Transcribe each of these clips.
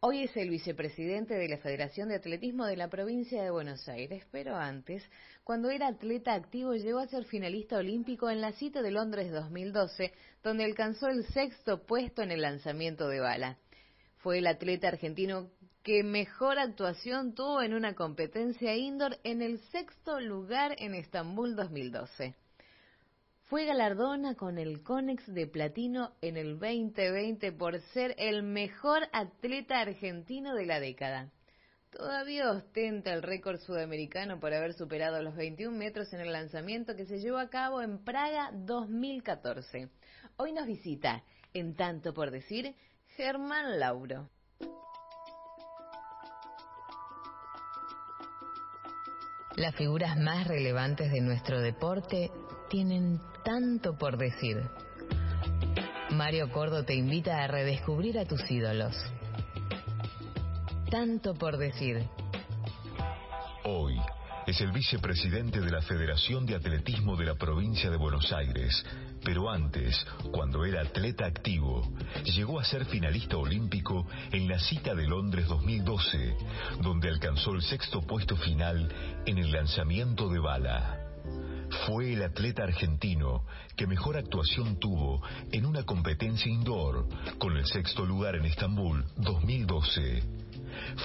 Hoy es el vicepresidente de la Federación de Atletismo de la provincia de Buenos Aires, pero antes, cuando era atleta activo, llegó a ser finalista olímpico en la cita de Londres 2012, donde alcanzó el sexto puesto en el lanzamiento de bala. Fue el atleta argentino que mejor actuación tuvo en una competencia indoor en el sexto lugar en Estambul 2012. Fue galardona con el Conex de Platino en el 2020 por ser el mejor atleta argentino de la década. Todavía ostenta el récord sudamericano por haber superado los 21 metros en el lanzamiento que se llevó a cabo en Praga 2014. Hoy nos visita, en tanto por decir, Germán Lauro. Las figuras más relevantes de nuestro deporte tienen tanto por decir. Mario Cordo te invita a redescubrir a tus ídolos. Tanto por decir. Hoy es el vicepresidente de la Federación de Atletismo de la provincia de Buenos Aires, pero antes, cuando era atleta activo, llegó a ser finalista olímpico en la cita de Londres 2012, donde alcanzó el sexto puesto final en el lanzamiento de bala. Fue el atleta argentino que mejor actuación tuvo en una competencia indoor, con el sexto lugar en Estambul 2012.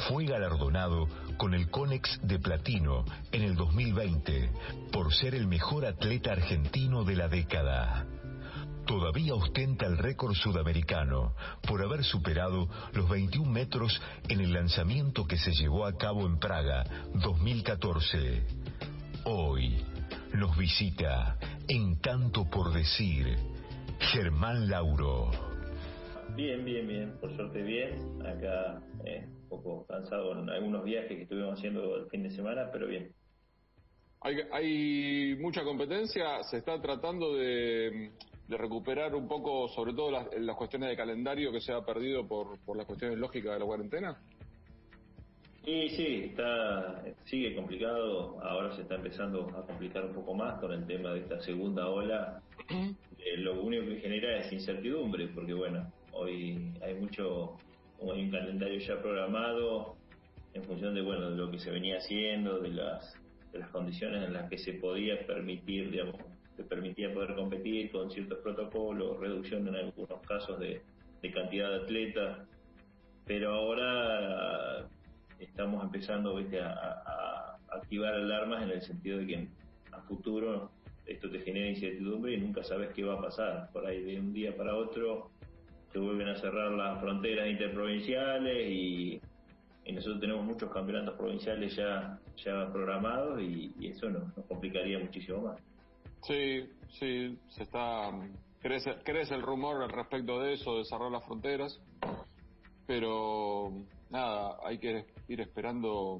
Fue galardonado con el Conex de Platino en el 2020 por ser el mejor atleta argentino de la década. Todavía ostenta el récord sudamericano por haber superado los 21 metros en el lanzamiento que se llevó a cabo en Praga 2014. Hoy, nos visita en tanto por decir Germán Lauro. Bien, bien, bien, por suerte bien. Acá eh, un poco cansado en algunos viajes que estuvimos haciendo el fin de semana, pero bien. Hay, hay mucha competencia, se está tratando de, recuperar un poco, sobre todo las, las, cuestiones de calendario que se ha perdido por, por las cuestiones lógicas de la cuarentena. Sí, sí, está, sigue complicado. Ahora se está empezando a complicar un poco más con el tema de esta segunda ola. Eh, lo único que genera es incertidumbre, porque bueno, hoy hay mucho, hay un calendario ya programado en función de bueno de lo que se venía haciendo, de las, de las condiciones en las que se podía permitir, digamos, se permitía poder competir con ciertos protocolos, reducción en algunos casos de, de cantidad de atletas, pero ahora estamos empezando A, activar alarmas en el sentido de que a futuro esto te genera incertidumbre y nunca sabes qué va a pasar. Por ahí de un día para otro se vuelven a cerrar las fronteras interprovinciales y, nosotros tenemos muchos campeonatos provinciales ya, ya programados y, eso nos, nos, complicaría muchísimo más. Sí, sí, se está crece, crece el rumor al respecto de eso, de cerrar las fronteras, pero nada, hay que ir esperando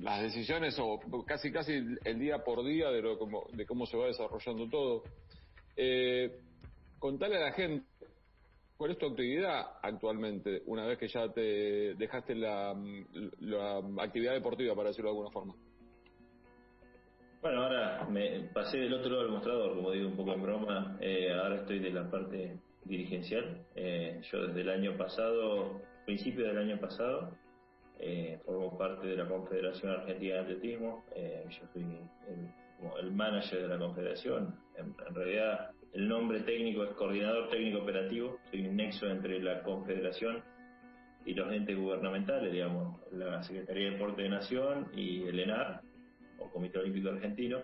las decisiones o casi casi el día por día de, lo, de cómo se va desarrollando todo. Eh, contale a la gente cuál es tu actividad actualmente, una vez que ya te dejaste la, actividad deportiva, para decirlo de alguna forma. Bueno, ahora me pasé del otro lado del mostrador, como digo un poco en broma, eh, ahora estoy de la parte dirigencial. Eh, yo desde el año pasado principio del año pasado. Eh, formo parte de la Confederación Argentina de Atletismo. Eh, yo soy el, manager de la Confederación. En, realidad, el nombre técnico es Coordinador Técnico Operativo. Soy un nexo entre la Confederación y los entes gubernamentales, digamos, la Secretaría de Deporte de Nación y el ENAR, o Comité Olímpico Argentino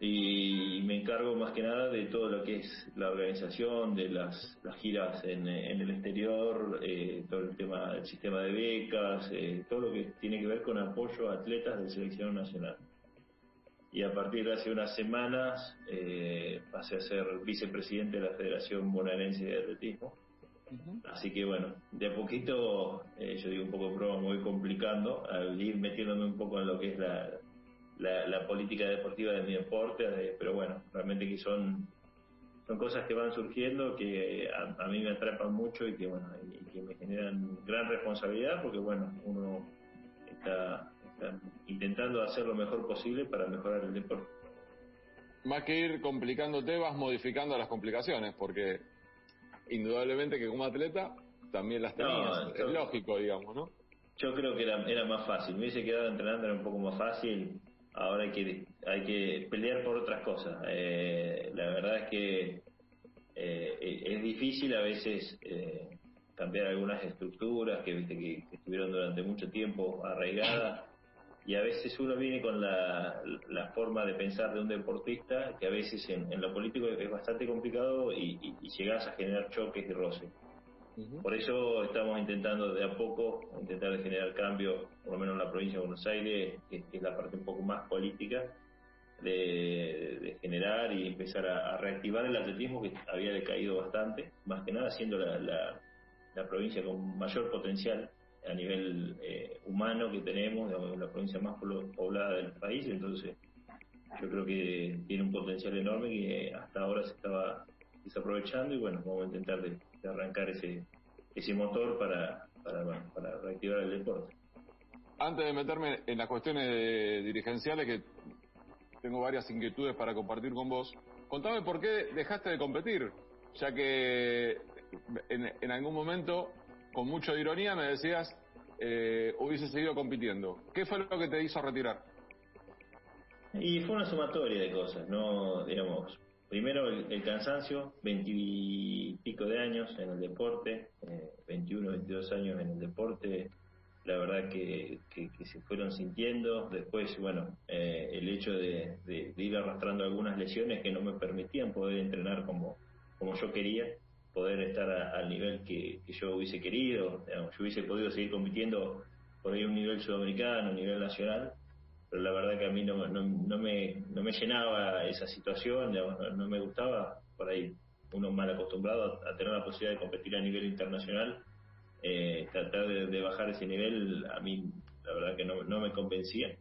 y me encargo más que nada de todo lo que es la organización de las, las giras en, el exterior, eh, todo el tema del sistema de becas, eh, todo lo que tiene que ver con apoyo a atletas de selección nacional. Y a partir de hace unas semanas eh, pasé a ser vicepresidente de la Federación Bonaerense de Atletismo. Así que bueno, de a poquito, yo digo un poco de broma, me voy complicando al ir metiéndome un poco en lo que es la, la, política deportiva de mi deporte, pero bueno, realmente que son, son cosas que van surgiendo que a, mí me atrapan mucho y que, bueno, y, que me generan gran responsabilidad porque bueno, uno está, intentando hacer lo mejor posible para mejorar el deporte. Más que ir complicándote, vas modificando las complicaciones, porque indudablemente que como atleta también las tenías. es lógico, digamos, ¿no? Yo creo que era, era más fácil. Me hubiese quedado entrenando, era un poco más fácil. Ahora hay que, hay que pelear por otras cosas. Eh, la verdad es que eh, es difícil a veces eh, cambiar algunas estructuras que, viste, que, estuvieron durante mucho tiempo arraigadas y a veces uno viene con la, forma de pensar de un deportista que a veces en, lo político es bastante complicado y, llegas a generar choques y roces. Por eso estamos intentando de a poco, intentar generar cambio, por lo menos en la provincia de Buenos Aires, que, es la parte un poco más política, de, generar y empezar a, reactivar el atletismo que había decaído bastante, más que nada siendo la, la, provincia con mayor potencial a nivel eh, humano que tenemos, la provincia más poblada del país, entonces yo creo que tiene un potencial enorme que hasta ahora se estaba desaprovechando y bueno, vamos a intentar de, arrancar ese, ese motor para, para, reactivar el deporte. Antes de meterme en las cuestiones dirigenciales, que tengo varias inquietudes para compartir con vos, contame por qué dejaste de competir, ya que en, en algún momento, con mucha ironía, me decías, eh, hubiese seguido compitiendo. ¿Qué fue lo que te hizo retirar? Y fue una sumatoria de cosas, ¿no? Digamos, primero el, cansancio, veintipico de años en el deporte, eh, 21, 22 años en el deporte, la verdad que, que, se fueron sintiendo. Después, bueno, eh, el hecho de, ir arrastrando algunas lesiones que no me permitían poder entrenar como, como yo quería, poder estar al nivel que, yo hubiese querido. yo hubiese podido seguir compitiendo por ahí un nivel sudamericano, un nivel nacional, pero la verdad que a mí no, no, me, no me llenaba esa situación, no, me gustaba por ahí uno mal acostumbrado a, tener la posibilidad de competir a nivel internacional, eh, tratar de, bajar ese nivel a mí la verdad que no, me convencía.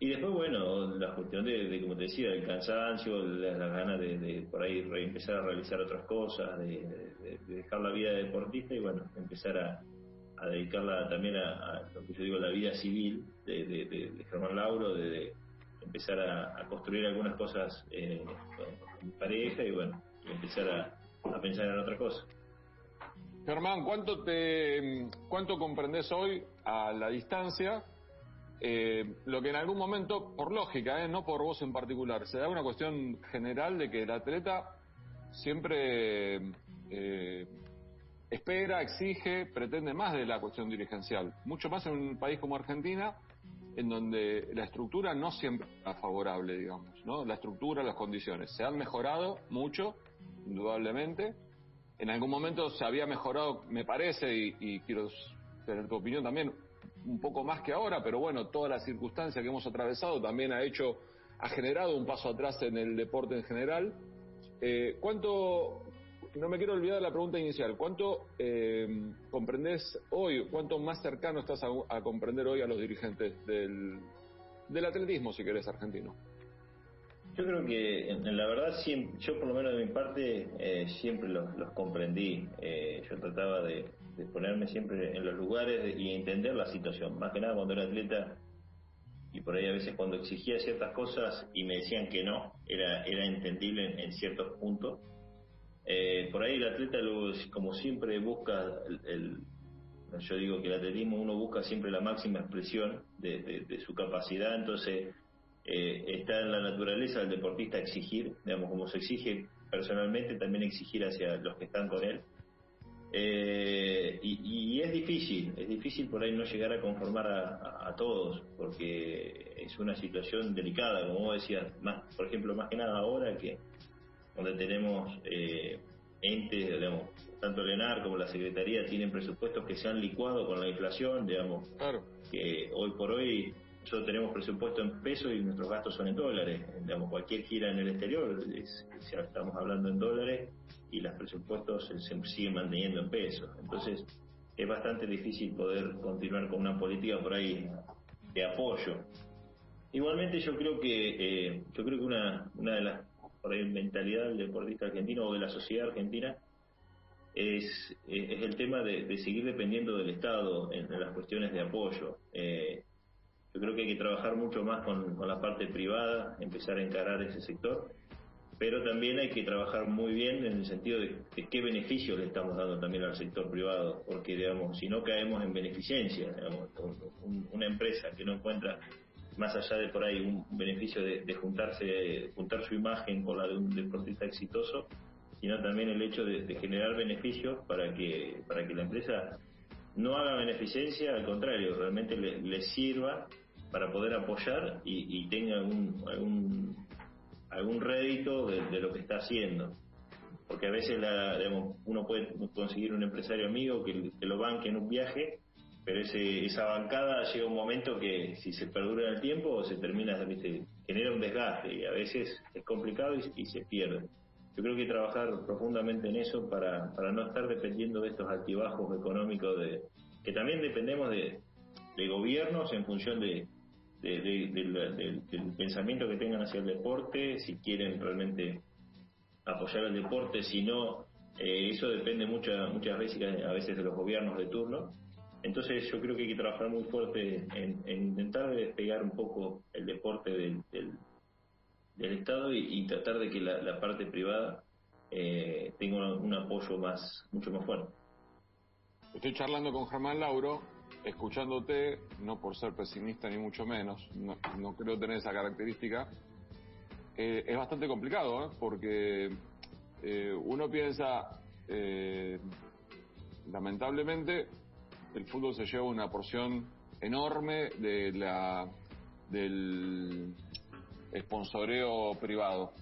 Y después, bueno, la cuestión de, como te decía, el cansancio, las, ganas de, por ahí empezar a realizar otras cosas, de, dejar la vida de deportista y bueno, empezar a, a dedicarla también a, lo que yo digo, la vida civil de, Germán Lauro, de, empezar a, construir algunas cosas eh, en pareja y bueno, empezar a, pensar en otra cosa. Germán, ¿cuánto te cuánto comprendes hoy a la distancia eh, lo que en algún momento, por lógica, eh, no por vos en particular, se da una cuestión general de que el atleta siempre eh, espera, exige, pretende más de la cuestión dirigencial, mucho más en un país como Argentina, en donde la estructura no siempre es favorable, digamos, ¿no? La estructura, las condiciones. Se han mejorado mucho, indudablemente. En algún momento se había mejorado, me parece, y, y quiero tener tu opinión también, un poco más que ahora, pero bueno, toda la circunstancia que hemos atravesado también ha hecho, ha generado un paso atrás en el deporte en general. Eh, ¿Cuánto, no me quiero olvidar la pregunta inicial. ¿Cuánto eh, comprendes hoy, cuánto más cercano estás a, comprender hoy a los dirigentes del, del atletismo, si querés, argentino? Yo creo que, en la verdad, yo por lo menos de mi parte eh, siempre los, comprendí. Eh, yo trataba de, ponerme siempre en los lugares y entender la situación. Más que nada cuando era atleta y por ahí a veces cuando exigía ciertas cosas y me decían que no, era, era entendible en ciertos puntos eh, por ahí el atleta, como siempre, busca el, yo digo que el atletismo uno busca siempre la máxima expresión de, su capacidad, entonces eh, está en la naturaleza del deportista exigir, digamos, como se exige personalmente, también exigir hacia los que están con él. Eh, y, es difícil, es difícil por ahí no llegar a conformar a, todos, porque es una situación delicada, como vos decías, más, por ejemplo, más que nada ahora que donde tenemos eh, entes, digamos, tanto el ENAR como la Secretaría tienen presupuestos que se han licuado con la inflación, digamos, que hoy por hoy nosotros tenemos presupuesto en pesos y nuestros gastos son en dólares, digamos, cualquier gira en el exterior, estamos hablando en dólares y los presupuestos se, siguen manteniendo en pesos, entonces es bastante difícil poder continuar con una política por ahí de apoyo. Igualmente yo creo que eh, yo creo que una, una de las por ahí mentalidad del deportista argentino o de la sociedad argentina es, es el tema de, seguir dependiendo del Estado en, las cuestiones de apoyo. Eh, yo creo que hay que trabajar mucho más con, la parte privada, empezar a encarar ese sector pero también hay que trabajar muy bien en el sentido de, qué beneficios le estamos dando también al sector privado, porque digamos, si no caemos en beneficencia, digamos, una empresa que no encuentra más allá de por ahí un beneficio de, juntarse, juntar su imagen con la de un deportista exitoso, sino también el hecho de, generar beneficios para que, para que la empresa no haga beneficencia, al contrario, realmente le, sirva para poder apoyar y, tenga algún, algún, algún rédito de, lo que está haciendo. Porque a veces la, uno puede conseguir un empresario amigo que lo banque en un viaje pero ese, esa bancada llega un momento que si se perdura en el tiempo se termina, ¿viste? genera un desgaste y a veces es complicado y, se pierde. Yo creo que trabajar profundamente en eso para, para no estar dependiendo de estos altibajos económicos de que también dependemos de, gobiernos en función de, del pensamiento que tengan hacia el deporte, si quieren realmente apoyar el deporte, si no, eh, eso depende muchas muchas veces, a veces de los gobiernos de turno entonces yo creo que hay que trabajar muy fuerte en, intentar despegar un poco el deporte del, Estado y, tratar de que la, parte privada eh, tenga un, apoyo más mucho más fuerte. Estoy charlando con Germán Lauro, escuchándote, no por ser pesimista ni mucho menos, no, creo tener esa característica. Eh, es bastante complicado, ¿eh? porque uno piensa, lamentablemente, el fútbol se lleva una porción enorme de la del sponsoreo privado.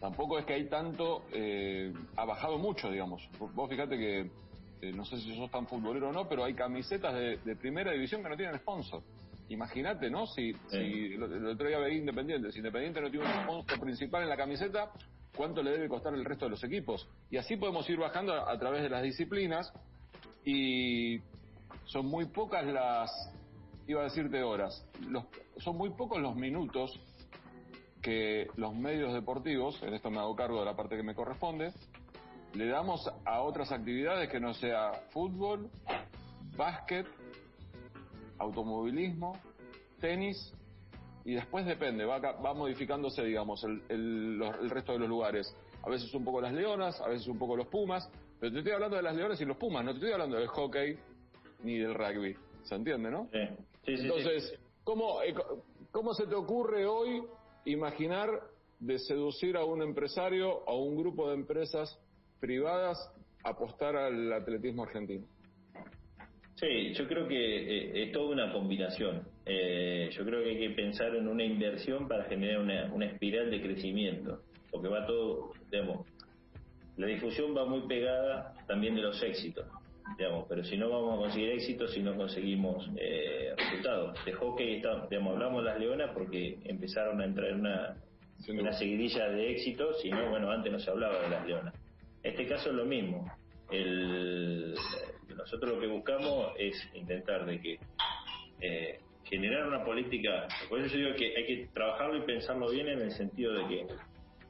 Tampoco es que hay tanto, eh, ha bajado mucho, digamos. Vos fíjate que, eh, no sé si sos tan futbolero o no, pero hay camisetas de, primera división que no tienen sponsor. Imagínate, ¿no? Si, si el otro día veía Independiente, si Independiente no tiene un sponsor principal en la camiseta, ¿cuánto le debe costar el resto de los equipos? Y así podemos ir bajando a través de las disciplinas y son muy pocas las, iba a decirte horas, los, son muy pocos los minutos que los medios deportivos, en esto me hago cargo de la parte que me corresponde, le damos a otras actividades que no sea fútbol, básquet, automovilismo, tenis, y después depende, va, va modificándose, digamos, el, el, el, resto de los lugares. A veces un poco las leonas, a veces un poco los pumas, pero te estoy hablando de las leonas y los pumas, no te estoy hablando del hockey, ni del rugby. ¿Se entiende, no? Sí. Sí, sí, Entonces, ¿cómo, eh, ¿cómo se te ocurre hoy imaginar de seducir a un empresario, a un grupo de empresas privadas, apostar al atletismo argentino? Sí, yo creo que eh, es toda una combinación. Eh, yo creo que hay que pensar en una inversión para generar una, una espiral de crecimiento, porque va todo, digamos, la difusión va muy pegada también de los éxitos digamos, pero si no vamos a conseguir éxito si no conseguimos eh, resultados. De hockey, está, digamos, hablamos de las leonas porque empezaron a entrar en una, una seguidilla de éxitos, si no, bueno, antes no se hablaba de las leonas. En este caso es lo mismo. El, nosotros lo que buscamos es intentar de que eh, generar una política, por eso yo digo que hay que trabajarlo y pensarlo bien en el sentido de que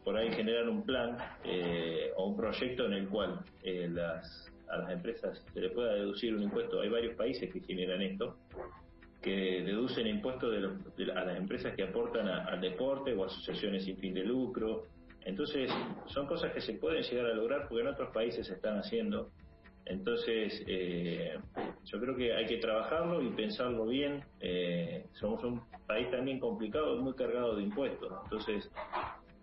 por ahí generar un plan eh, o un proyecto en el cual las a las empresas se le pueda deducir un impuesto. Hay varios países que generan esto, que deducen impuestos de, a las empresas que aportan al deporte o asociaciones sin fin de lucro. Entonces, son cosas que se pueden llegar a lograr porque en otros países se están haciendo. Entonces, eh, yo creo que hay que trabajarlo y pensarlo bien. Eh, somos un país también complicado, muy cargado de impuestos. Entonces,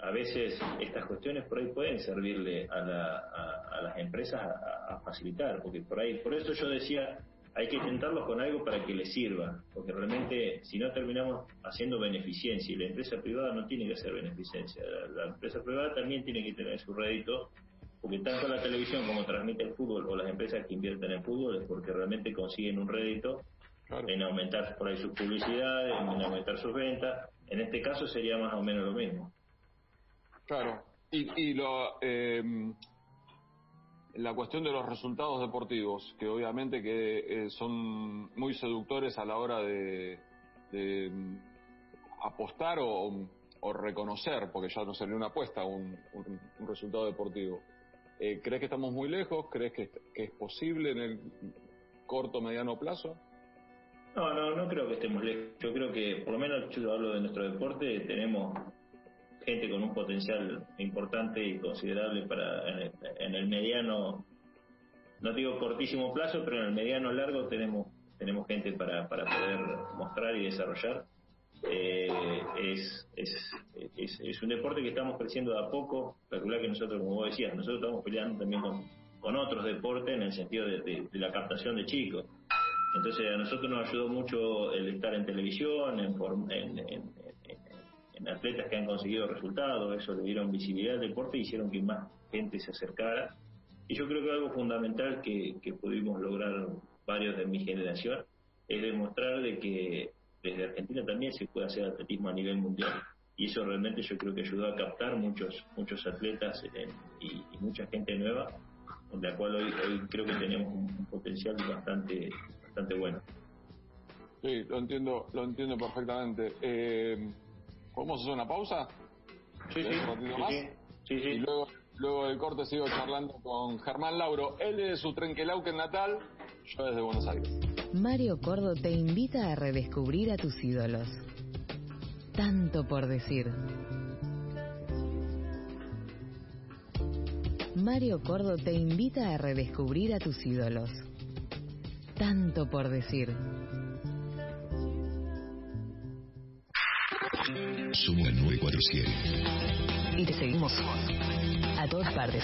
a veces estas cuestiones por ahí pueden servirle a, las empresas a, facilitar, porque por ahí, por eso yo decía, hay que intentarlo con algo para que le sirva, porque realmente si no terminamos haciendo beneficencia y la empresa privada no tiene que hacer beneficencia, la, empresa privada también tiene que tener su rédito, porque tanto la televisión como transmite el fútbol o las empresas que invierten en fútbol es porque realmente consiguen un rédito en aumentar por ahí sus publicidades, en aumentar sus ventas, en este caso sería más o menos lo mismo. Claro. Y, lo, em, la cuestión de los resultados deportivos, que obviamente que eh, son muy seductores a la hora de, em, apostar o, reconocer, porque ya no sería una apuesta, un, un, resultado deportivo. Eh, ¿Crees que estamos muy lejos? ¿Crees que, que es posible en el corto mediano plazo? No, no, no creo que estemos lejos. Yo creo que, por lo menos yo hablo de nuestro deporte, tenemos gente con un potencial importante y considerable para en el, mediano, no digo cortísimo plazo, pero en el mediano largo tenemos tenemos gente para, para poder mostrar y desarrollar. Eh, es, es, es, un deporte que estamos creciendo de a poco. Calcular que nosotros, como vos decías, nosotros estamos peleando también con, con otros deportes en el sentido de, de, la captación de chicos. Entonces a nosotros nos ayudó mucho el estar en televisión, en, en, en, en atletas que han conseguido resultados, eso le dieron visibilidad al deporte y hicieron que más gente se acercara. Y yo creo que algo fundamental que, que pudimos lograr varios de mi generación es demostrar de que desde Argentina también se puede hacer atletismo a nivel mundial. Y eso realmente yo creo que ayudó a captar muchos muchos atletas y, mucha gente nueva en la cual hoy, hoy creo que tenemos un, potencial bastante bastante bueno. Sí lo entiendo lo entiendo perfectamente. Eh, podemos hacer una pausa sí sí, sí, sí, y luego luego del corte sigo charlando con Germán Lauro. Él es de su Trenquelauquen natal yo desde Buenos Aires. Mario Cordo te invita a redescubrir a tus ídolos. Tanto por decir. Mario Cordo te invita a redescubrir a tus ídolos. Tanto por decir. Somos el 947. Y te seguimos a todas partes.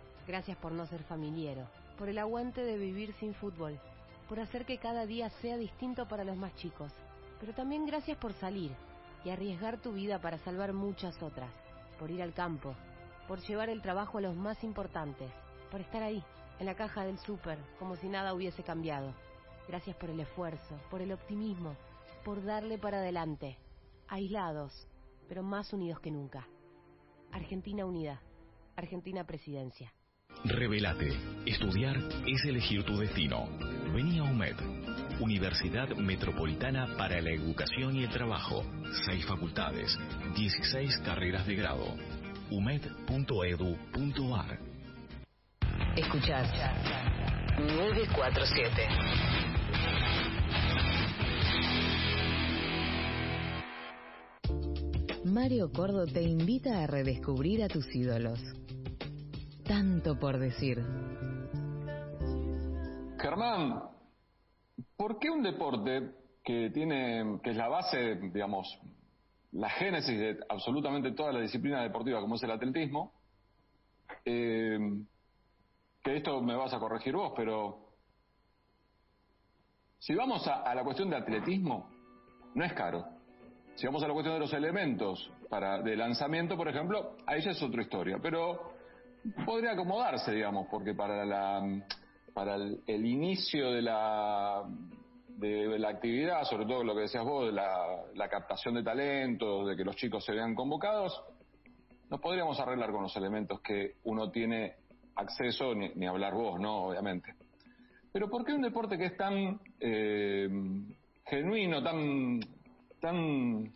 Gracias por no ser familiero, por el aguante de vivir sin fútbol, por hacer que cada día sea distinto para los más chicos. Pero también gracias por salir y arriesgar tu vida para salvar muchas otras, por ir al campo, por llevar el trabajo a los más importantes, por estar ahí, en la caja del súper, como si nada hubiese cambiado. Gracias por el esfuerzo, por el optimismo, por darle para adelante, aislados, pero más unidos que nunca. Argentina Unida, Argentina Presidencia. Revelate. Estudiar es elegir tu destino. Vení a UMED. Universidad Metropolitana para la Educación y el Trabajo. Seis facultades. 16 carreras de grado. umed.edu.ar. Escuchar 947. Mario Cordo te invita a redescubrir a tus ídolos tanto por decir. Germán, ¿por qué un deporte que tiene, que es la base, digamos, la génesis de absolutamente toda la disciplina deportiva como es el atletismo, eh, que esto me vas a corregir vos, pero si vamos a, la cuestión de atletismo, no es caro. Si vamos a la cuestión de los elementos para de lanzamiento, por ejemplo, ahí ya es otra historia. Pero podría acomodarse, digamos, porque para la para el, inicio de la de la actividad, sobre todo lo que decías vos, de la, la captación de talentos, de que los chicos se vean convocados, nos podríamos arreglar con los elementos que uno tiene acceso, ni, hablar vos, ¿no? Obviamente. Pero ¿por qué un deporte que es tan eh, genuino, tan, tan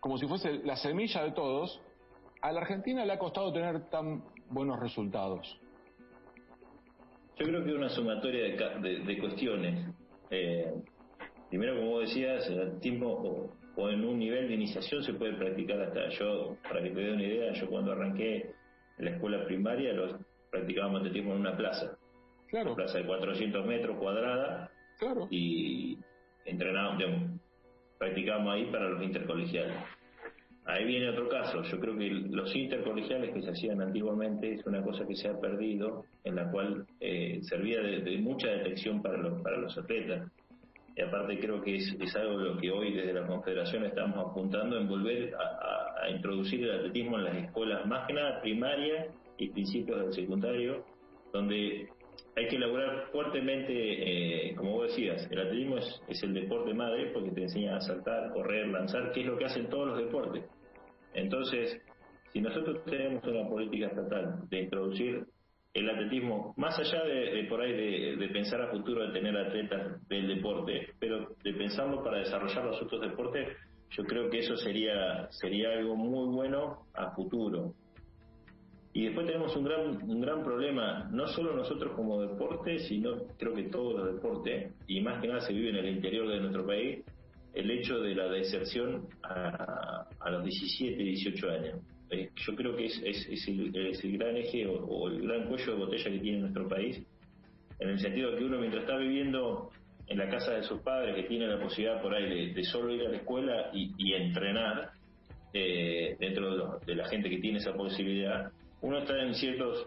como si fuese la semilla de todos, a la Argentina le ha costado tener tan buenos resultados? Yo creo que una sumatoria de, cuestiones. Eh, primero, como vos decías, el tiempo o, en un nivel de iniciación se puede practicar hasta yo, para que te dé una idea, yo cuando arranqué en la escuela primaria los practicábamos atletismo en una plaza. Claro. Una plaza de 400 metros cuadrada. Claro. Y entrenábamos, practicábamos ahí para los intercolegiales. Ahí viene otro caso. Yo creo que los intercolegiales que se hacían antiguamente es una cosa que se ha perdido, en la cual eh, servía de, mucha detección para los, para los atletas. Y aparte creo que es, es algo lo que hoy desde la Confederación estamos apuntando en volver a, introducir el atletismo en las escuelas más que nada primarias y principios del secundario, donde hay que elaborar fuertemente, eh, como vos decías, el atletismo es, el deporte madre porque te enseña a saltar, correr, lanzar, que es lo que hacen todos los deportes. Entonces, si nosotros tenemos una política estatal de introducir el atletismo, más allá de, por ahí de, pensar a futuro de tener atletas del deporte, pero de pensarlo para desarrollar los otros deportes, yo creo que eso sería sería algo muy bueno a futuro. Y después tenemos un gran, un gran problema, no solo nosotros como deporte, sino creo que todos los deportes, y más que nada se vive en el interior de nuestro país, el hecho de la deserción a, los 17, 18 años. Eh, yo creo que es, es, el, gran eje o, el gran cuello de botella que tiene nuestro país, en el sentido de que uno mientras está viviendo en la casa de sus padres, que tiene la posibilidad por ahí de, solo ir a la escuela y, entrenar, eh, dentro de, la gente que tiene esa posibilidad, uno está en ciertos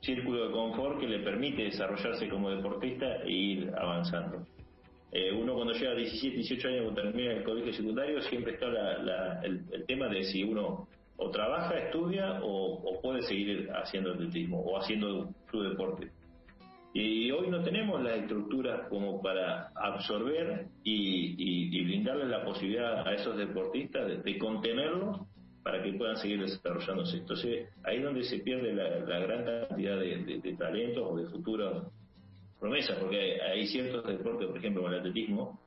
círculos de confort que le permite desarrollarse como deportista e ir avanzando. Eh, uno cuando llega a 17, 18 años cuando termina el colegio secundario siempre está el, tema de si uno o trabaja, estudia o, puede seguir haciendo atletismo o haciendo su deporte. Y hoy no tenemos las estructuras como para absorber y, y, brindarles la posibilidad a esos deportistas de, contenerlos para que puedan seguir desarrollándose. Entonces, ahí es donde se pierde la, gran cantidad de, talentos o de futuras promesas, porque hay, ciertos deportes, por ejemplo, como el atletismo,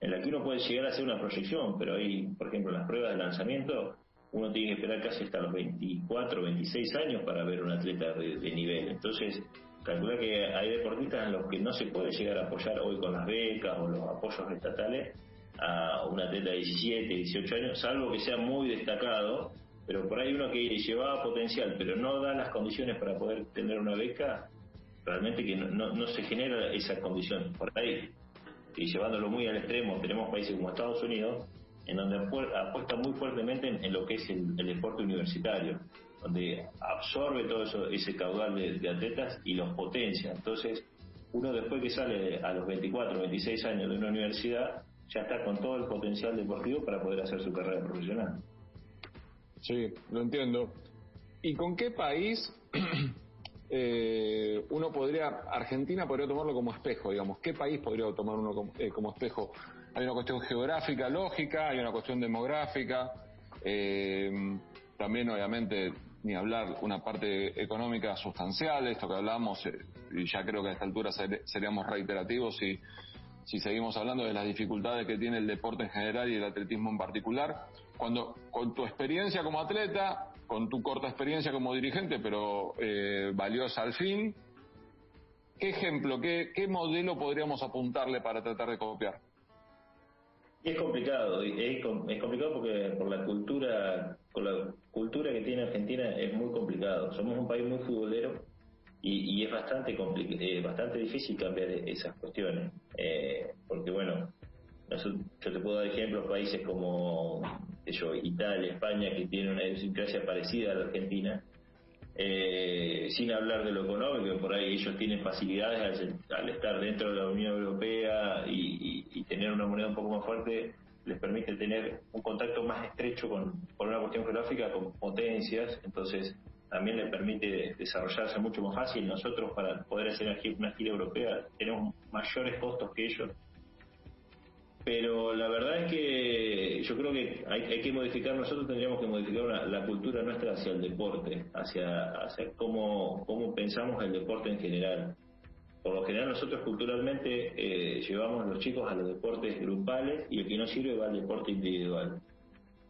en la que uno puede llegar a hacer una proyección, pero hay, por ejemplo, las pruebas de lanzamiento, uno tiene que esperar casi hasta los 24, 26 años para ver un atleta de, nivel. Entonces, calcula que hay deportistas en los que no se puede llegar a apoyar hoy con las becas o los apoyos estatales a un atleta de 17, 18 años, salvo que sea muy destacado, pero por ahí uno que llevaba potencial, pero no da las condiciones para poder tener una beca, realmente que no, no se genera esa condición. Por ahí, y llevándolo muy al extremo, tenemos países como Estados Unidos, en donde apuesta muy fuertemente en, lo que es el, deporte universitario, donde absorbe todo eso, ese caudal de, atletas y los potencia. Entonces, uno después que sale a los 24, 26 años de una universidad, ya está con todo el potencial deportivo para poder hacer su carrera profesional. Sí, lo entiendo. ¿Y con qué país eh, uno podría, Argentina podría tomarlo como espejo, digamos? ¿Qué país podría tomar uno como, eh, como espejo? Hay una cuestión geográfica, lógica, hay una cuestión demográfica, eh, también obviamente ni hablar una parte económica sustancial, esto que hablamos, eh, y ya creo que a esta altura seríamos reiterativos si, si seguimos hablando de las dificultades que tiene el deporte en general y el atletismo en particular. Cuando con tu experiencia como atleta, con tu corta experiencia como dirigente, pero eh, valiosa al fin, ¿qué ejemplo, qué, modelo podríamos apuntarle para tratar de copiar? Es complicado, es, complicado porque por la cultura, con la cultura que tiene Argentina es muy complicado. Somos un país muy futbolero y, es bastante eh, bastante difícil cambiar esas cuestiones, eh, porque bueno, yo te puedo dar ejemplos países como yo, Italia, España que tienen una idiosincrasia parecida a la Argentina eh, sin hablar de lo económico, por ahí ellos tienen facilidades al, estar dentro de la Unión Europea y, tener una moneda un poco más fuerte, les permite tener un contacto más estrecho con, por una cuestión geográfica con potencias, entonces también les permite desarrollarse mucho más fácil. Nosotros para poder hacer una gira europea tenemos mayores costos que ellos pero la verdad es que yo creo que hay, que modificar, nosotros tendríamos que modificar la cultura nuestra hacia el deporte, hacia, hacia cómo, cómo pensamos el deporte en general. Por lo general nosotros culturalmente eh, llevamos a los chicos a los deportes grupales y el que no sirve va al deporte individual.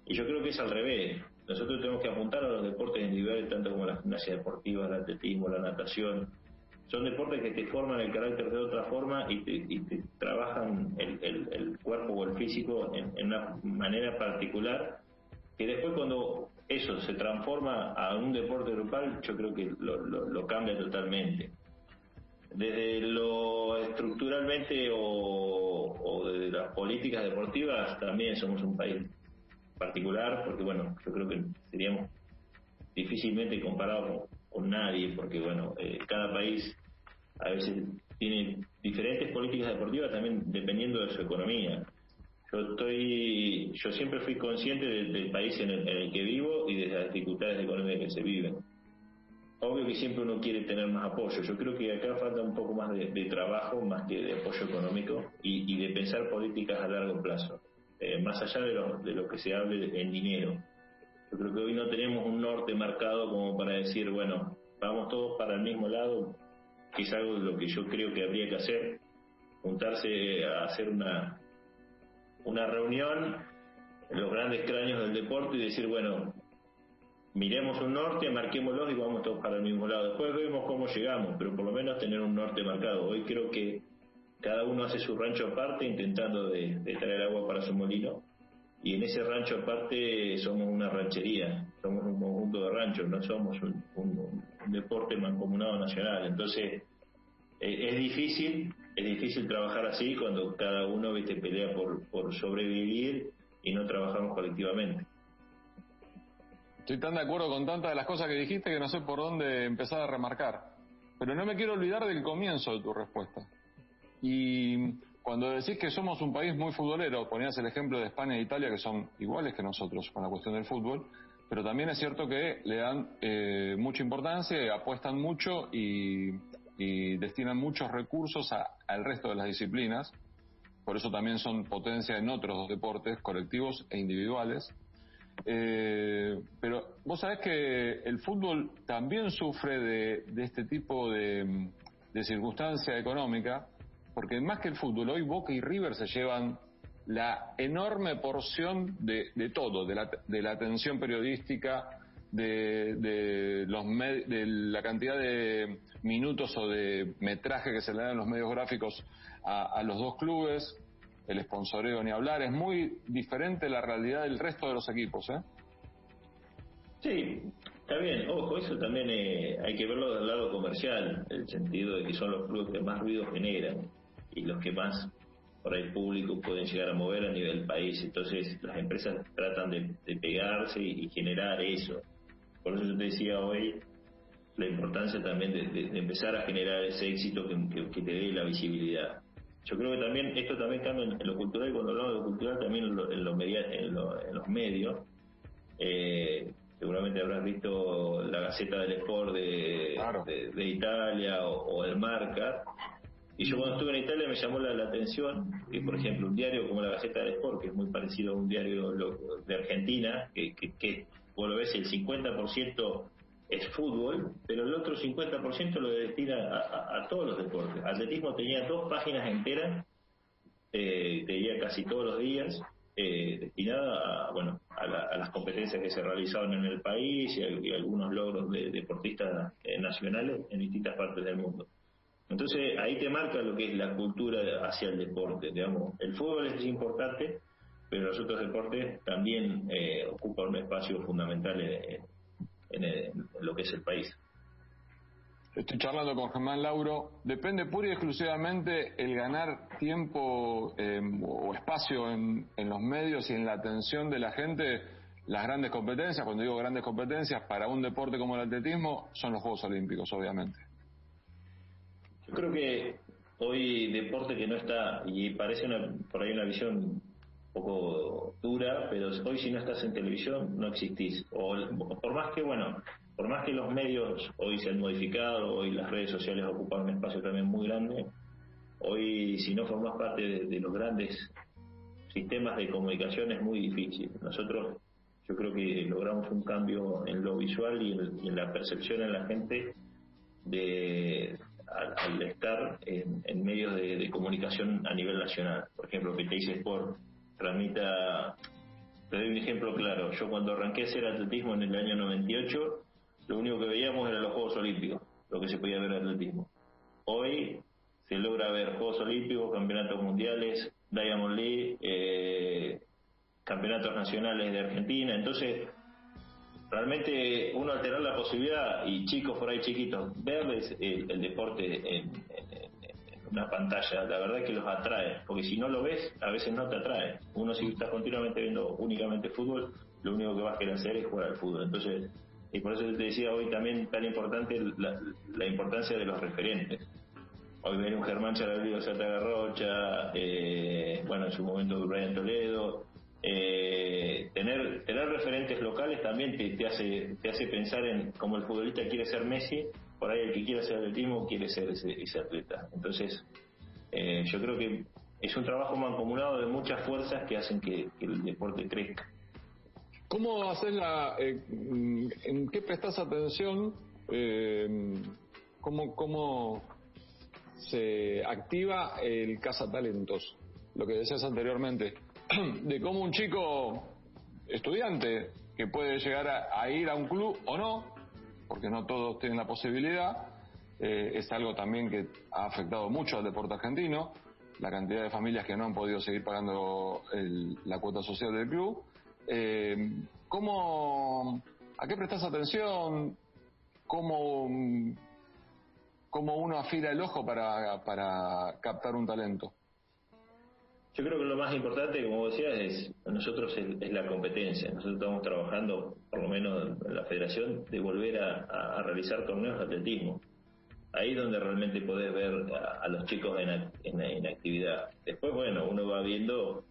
Y yo creo que es al revés. Nosotros tenemos que apuntar a los deportes individuales, tanto como la gimnasia deportiva, el atletismo, la natación, son deportes que te forman el carácter de otra forma y te, trabajan el, cuerpo o el físico en, una manera particular que después cuando eso se transforma a un deporte grupal yo creo que lo, cambia totalmente. Desde lo estructuralmente o, o de las políticas deportivas también somos un país particular porque bueno yo creo que seríamos difícilmente comparados con nadie, porque bueno, eh, cada país a veces tiene diferentes políticas deportivas también dependiendo de su economía. Yo estoy, yo siempre fui consciente del, país en el, que vivo y de las dificultades económicas que se viven. obvio que siempre uno quiere tener más apoyo. Yo creo que acá falta un poco más de, trabajo, más que de apoyo económico y, de pensar políticas a largo plazo, eh, más allá de lo, de lo que se hable en dinero. Yo creo que hoy no tenemos un norte marcado como para decir, bueno, vamos todos para el mismo lado, que es algo de lo que yo creo que habría que hacer, juntarse a hacer una, una reunión, los grandes cráneos del deporte y decir, bueno, miremos un norte, marquémoslo y vamos todos para el mismo lado. Después vemos cómo llegamos, pero por lo menos tener un norte marcado. Hoy creo que cada uno hace su rancho aparte intentando de, traer agua para su molino y en ese rancho aparte somos una ranchería, somos un conjunto de ranchos, no somos un, deporte mancomunado nacional. Entonces e, es difícil, es difícil trabajar así cuando cada uno ¿viste, pelea por, por sobrevivir y no trabajamos colectivamente. Estoy tan de acuerdo con tantas de las cosas que dijiste que no sé por dónde empezar a remarcar. Pero no me quiero olvidar del comienzo de tu respuesta. Y cuando decís que somos un país muy futbolero, ponías el ejemplo de España e Italia, que son iguales que nosotros con la cuestión del fútbol, pero también es cierto que le dan eh, mucha importancia, apuestan mucho y, destinan muchos recursos al resto de las disciplinas. Por eso también son potencia en otros deportes colectivos e individuales. Eh, pero vos sabés que el fútbol también sufre de, este tipo de, circunstancia económica, porque más que el fútbol, hoy Boca y River se llevan la enorme porción de, todo, de la, de la atención periodística, de, los de la cantidad de minutos o de metraje que se le dan los medios gráficos a los dos clubes, el sponsoreo ni hablar, es muy diferente la realidad del resto de los equipos, ¿eh? Sí, está bien, ojo, eso también eh, hay que verlo del lado comercial, el sentido de que son los clubes que más ruido generan y los que más por ahí público pueden llegar a mover a nivel país, entonces las empresas tratan de, pegarse y, generar eso. Por eso yo te decía hoy la importancia también de, empezar a generar ese éxito que te dé la visibilidad. Yo creo que también esto también cambia en, lo cultural y cuando hablamos de lo cultural también en, lo, en, los medios. Eh, seguramente habrás visto la Gaceta del Sport de, de, Italia o, el Marca y yo cuando estuve en Italia me llamó la, atención que por ejemplo un diario como la Gaceta del Sport que es muy parecido a un diario de Argentina que, que, que vos lo ves el 50% es fútbol, pero el otro 50% lo destina a, todos los deportes. Atletismo tenía dos páginas enteras, eh, tenía casi todos los días, eh, destinada a, bueno, a, las competencias que se realizaban en el país y, algunos logros de deportistas eh, nacionales en distintas partes del mundo. Entonces ahí te marca lo que es la cultura hacia el deporte, digamos. El fútbol es importante, pero los otros deportes también eh, ocupan un espacio fundamental en, en, lo que es el país. Estoy charlando con Germán Lauro. Depende pura y exclusivamente el ganar tiempo em, o espacio en, los medios y en la atención de la gente. Las grandes competencias, cuando digo grandes competencias, para un deporte como el atletismo, son los Juegos Olímpicos, obviamente. Creo que hoy deporte que no está, y parece una, por ahí una visión poco dura, pero hoy si no estás en televisión no existís. O, por más que, bueno, por más que los medios hoy se han modificado, hoy las redes sociales ocupan un espacio también muy grande, hoy si no formas parte de, los grandes sistemas de comunicación es muy difícil. Nosotros yo creo que logramos un cambio en lo visual y en, la percepción en la gente de al, en, medios de, comunicación a nivel nacional. Por ejemplo, que te dice Sport tramita, te doy un ejemplo claro, yo cuando arranqué a hacer atletismo en el año 98, lo único que veíamos eran los Juegos Olímpicos, lo que se podía ver en atletismo. Hoy se logra ver Juegos Olímpicos, Campeonatos Mundiales, Diamond League, eh, Campeonatos Nacionales de Argentina, entonces realmente uno alterar la posibilidad y chicos por ahí chiquitos verles el, deporte en, una pantalla, la verdad es que los atrae, porque si no lo ves, a veces no te atrae. Uno si está continuamente viendo únicamente fútbol, lo único que vas a querer hacer es jugar al fútbol. Entonces, y por eso te decía hoy también tan importante la, importancia de los referentes. Hoy ven un Germán Charalío Santa Garrocha, eh, bueno, en su momento Brian Toledo, eh, tener tener referentes locales también te, hace te hace pensar en como el futbolista quiere ser Messi por ahí el que quiere ser atletismo quiere ser ese, atleta entonces eh, yo creo que es un trabajo mancomunado de muchas fuerzas que hacen que, el deporte crezca ¿Cómo haces la, eh, en qué prestas atención, eh, cómo, cómo se activa el cazatalentos? Lo que decías anteriormente, de cómo un chico estudiante que puede llegar a, ir a un club o no, porque no todos tienen la posibilidad, eh, es algo también que ha afectado mucho al deporte argentino, la cantidad de familias que no han podido seguir pagando la cuota social del club. Eh, ¿cómo, ¿A qué prestas atención? ¿Cómo, cómo uno afila el ojo para, para captar un talento? Yo creo que lo más importante, como decías, es nosotros es, la competencia. Nosotros estamos trabajando, por lo menos en la federación, de volver a, realizar torneos de atletismo. Ahí es donde realmente podés ver a, los chicos en, en, actividad. Después, bueno, uno va viendo,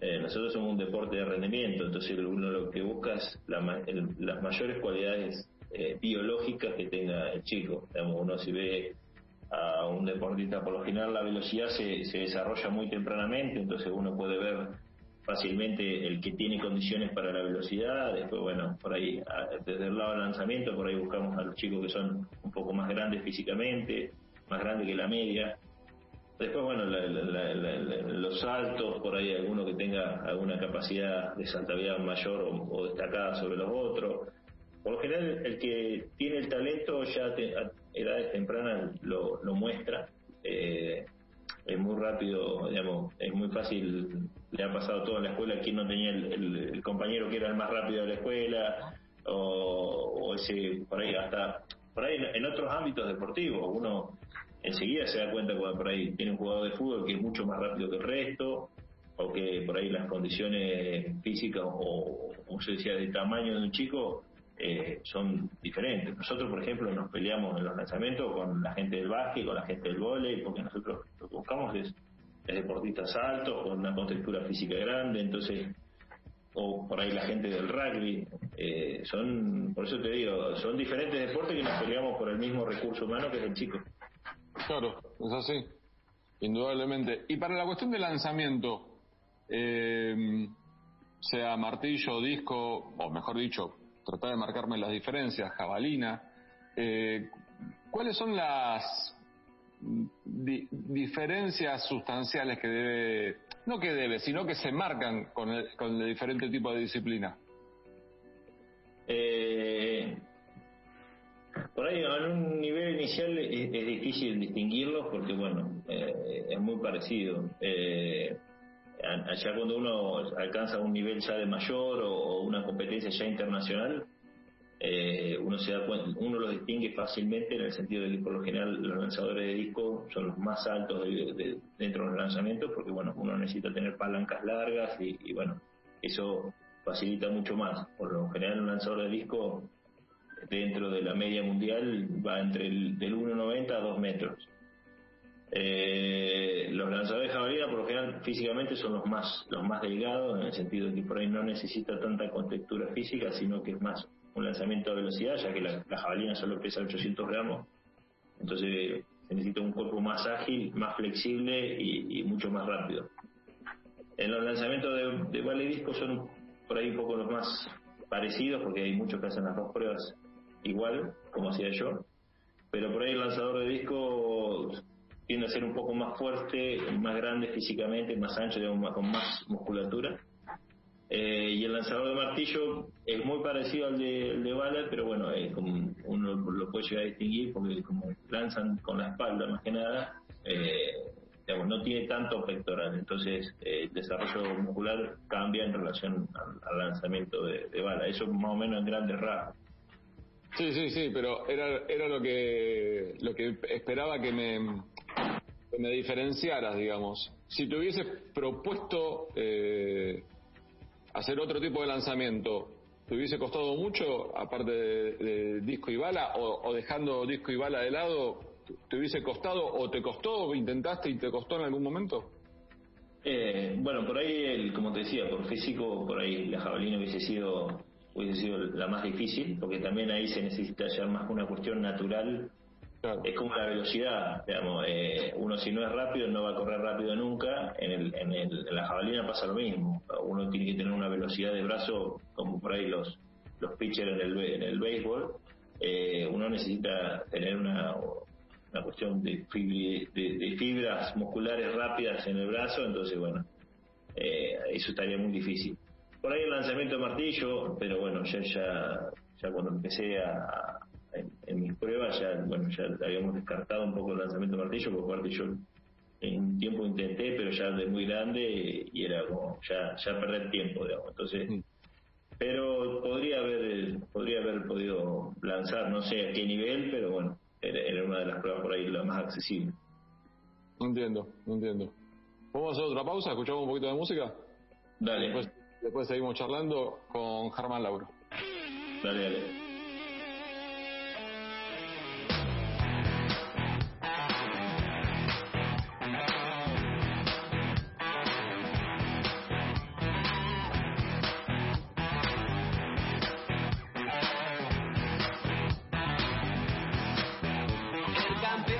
eh, nosotros somos un deporte de rendimiento, entonces uno lo que busca es las mayores cualidades eh, biológicas que tenga el chico. uno si ve a un deportista, por lo general la velocidad se, se desarrolla muy tempranamente, entonces uno puede ver fácilmente el que tiene condiciones para la velocidad, después bueno, por ahí desde el lado del lanzamiento, por ahí buscamos a los chicos que son un poco más grandes físicamente, más grandes que la media, después bueno, los saltos, por ahí alguno que tenga alguna capacidad de saltabilidad mayor o destacada sobre los otros, por lo general, el que tiene el talento ya a edades tempranas lo, muestra. Eh, es muy rápido, digamos, es muy fácil, le ha pasado todo en la escuela, quien no tenía el, compañero que era el más rápido de la escuela, o, ese, por ahí hasta, por ahí en, otros ámbitos deportivos, uno enseguida se da cuenta cuando por ahí tiene un jugador de fútbol que es mucho más rápido que el resto, o que por ahí las condiciones físicas o, como se decía, de tamaño de un chico eh, son diferentes. Nosotros, por ejemplo, nos peleamos en los lanzamientos con la gente del básquet, con la gente del vóley, porque nosotros lo que buscamos es, deportistas altos, con una contextura física grande, entonces, o por ahí la gente del rugby, eh, son, por eso te digo, son diferentes deportes que nos peleamos por el mismo recurso humano que es el chico. Claro, es así, indudablemente. Y para la cuestión del lanzamiento, eh, sea martillo, disco, o mejor dicho, tratar de marcarme las diferencias, jabalina. Eh, ¿Cuáles son las diferencias sustanciales que debe, no que debe, sino que se marcan con el, con el diferente tipo de disciplina? Eh, por ahí, en un nivel inicial es, difícil distinguirlos porque, bueno, eh, es muy parecido. Eh, allá cuando uno alcanza un nivel ya de mayor o, una competencia ya internacional, eh, uno se da cuenta, uno lo distingue fácilmente en el sentido de que por lo general los lanzadores de disco son los más altos dentro de los lanzamientos porque bueno uno necesita tener palancas largas y, bueno eso facilita mucho más. Por lo general un lanzador de disco dentro de la media mundial va entre el del 1,90 a 2 metros eh, los lanzadores de jabalina por lo general físicamente son los más los más delgados en el sentido de que por ahí no necesita tanta contextura física sino que es más un lanzamiento de velocidad ya que la, jabalina solo pesa 800 gramos. Entonces se necesita un cuerpo más ágil más flexible y, mucho más rápido. En los lanzamientos de, de disco son por ahí un poco los más parecidos porque hay muchos que hacen las dos pruebas igual como hacía yo. Pero por ahí el lanzador de disco tiende a ser un poco más fuerte, más grande físicamente, más ancho, con más musculatura. Eh, y el lanzador de martillo es muy parecido al de, bala, pero bueno, uno lo puede llegar a distinguir porque como lanzan con la espalda más que nada, eh, digamos, no tiene tanto pectoral, entonces eh, el desarrollo muscular cambia en relación al, lanzamiento de, de, bala. Eso más o menos en grandes rasgos. Sí, sí, sí, pero era, era lo que lo que esperaba que me, me diferenciaras, digamos. Si te hubiese propuesto eh, hacer otro tipo de lanzamiento, ¿te hubiese costado mucho, aparte de, disco y bala, o, dejando disco y bala de lado, te hubiese costado o te costó, intentaste y te costó en algún momento? Eh, bueno, por ahí, el, como te decía, por físico, por ahí la jabalina hubiese sido hubiese sido la más difícil, porque también ahí se necesita ya más una cuestión natural. Es como la velocidad, digamos, eh, uno si no es rápido no va a correr rápido nunca, en, el, en, el, en la jabalina pasa lo mismo, uno tiene que tener una velocidad de brazo como por ahí los, los pitchers en el, en el béisbol, eh, uno necesita tener una, una cuestión de, de, fibras musculares rápidas en el brazo, entonces bueno, eh, eso estaría muy difícil. Por ahí el lanzamiento de martillo, pero bueno, ya ya, ya cuando empecé a, en, mis pruebas ya bueno ya habíamos descartado un poco el lanzamiento de martillo, porque yo en un tiempo intenté, pero ya de muy grande y era como ya ya perder tiempo, digamos. Entonces, mm. pero podría haber podría haber podido lanzar, no sé a qué nivel, pero bueno, era, una de las pruebas por ahí la más accesible. Entiendo, entiendo. ¿Vamos a hacer otra pausa? ¿Escuchamos un poquito de música? Dale. Después seguimos charlando con Germán Lauro. Dale, dale. Por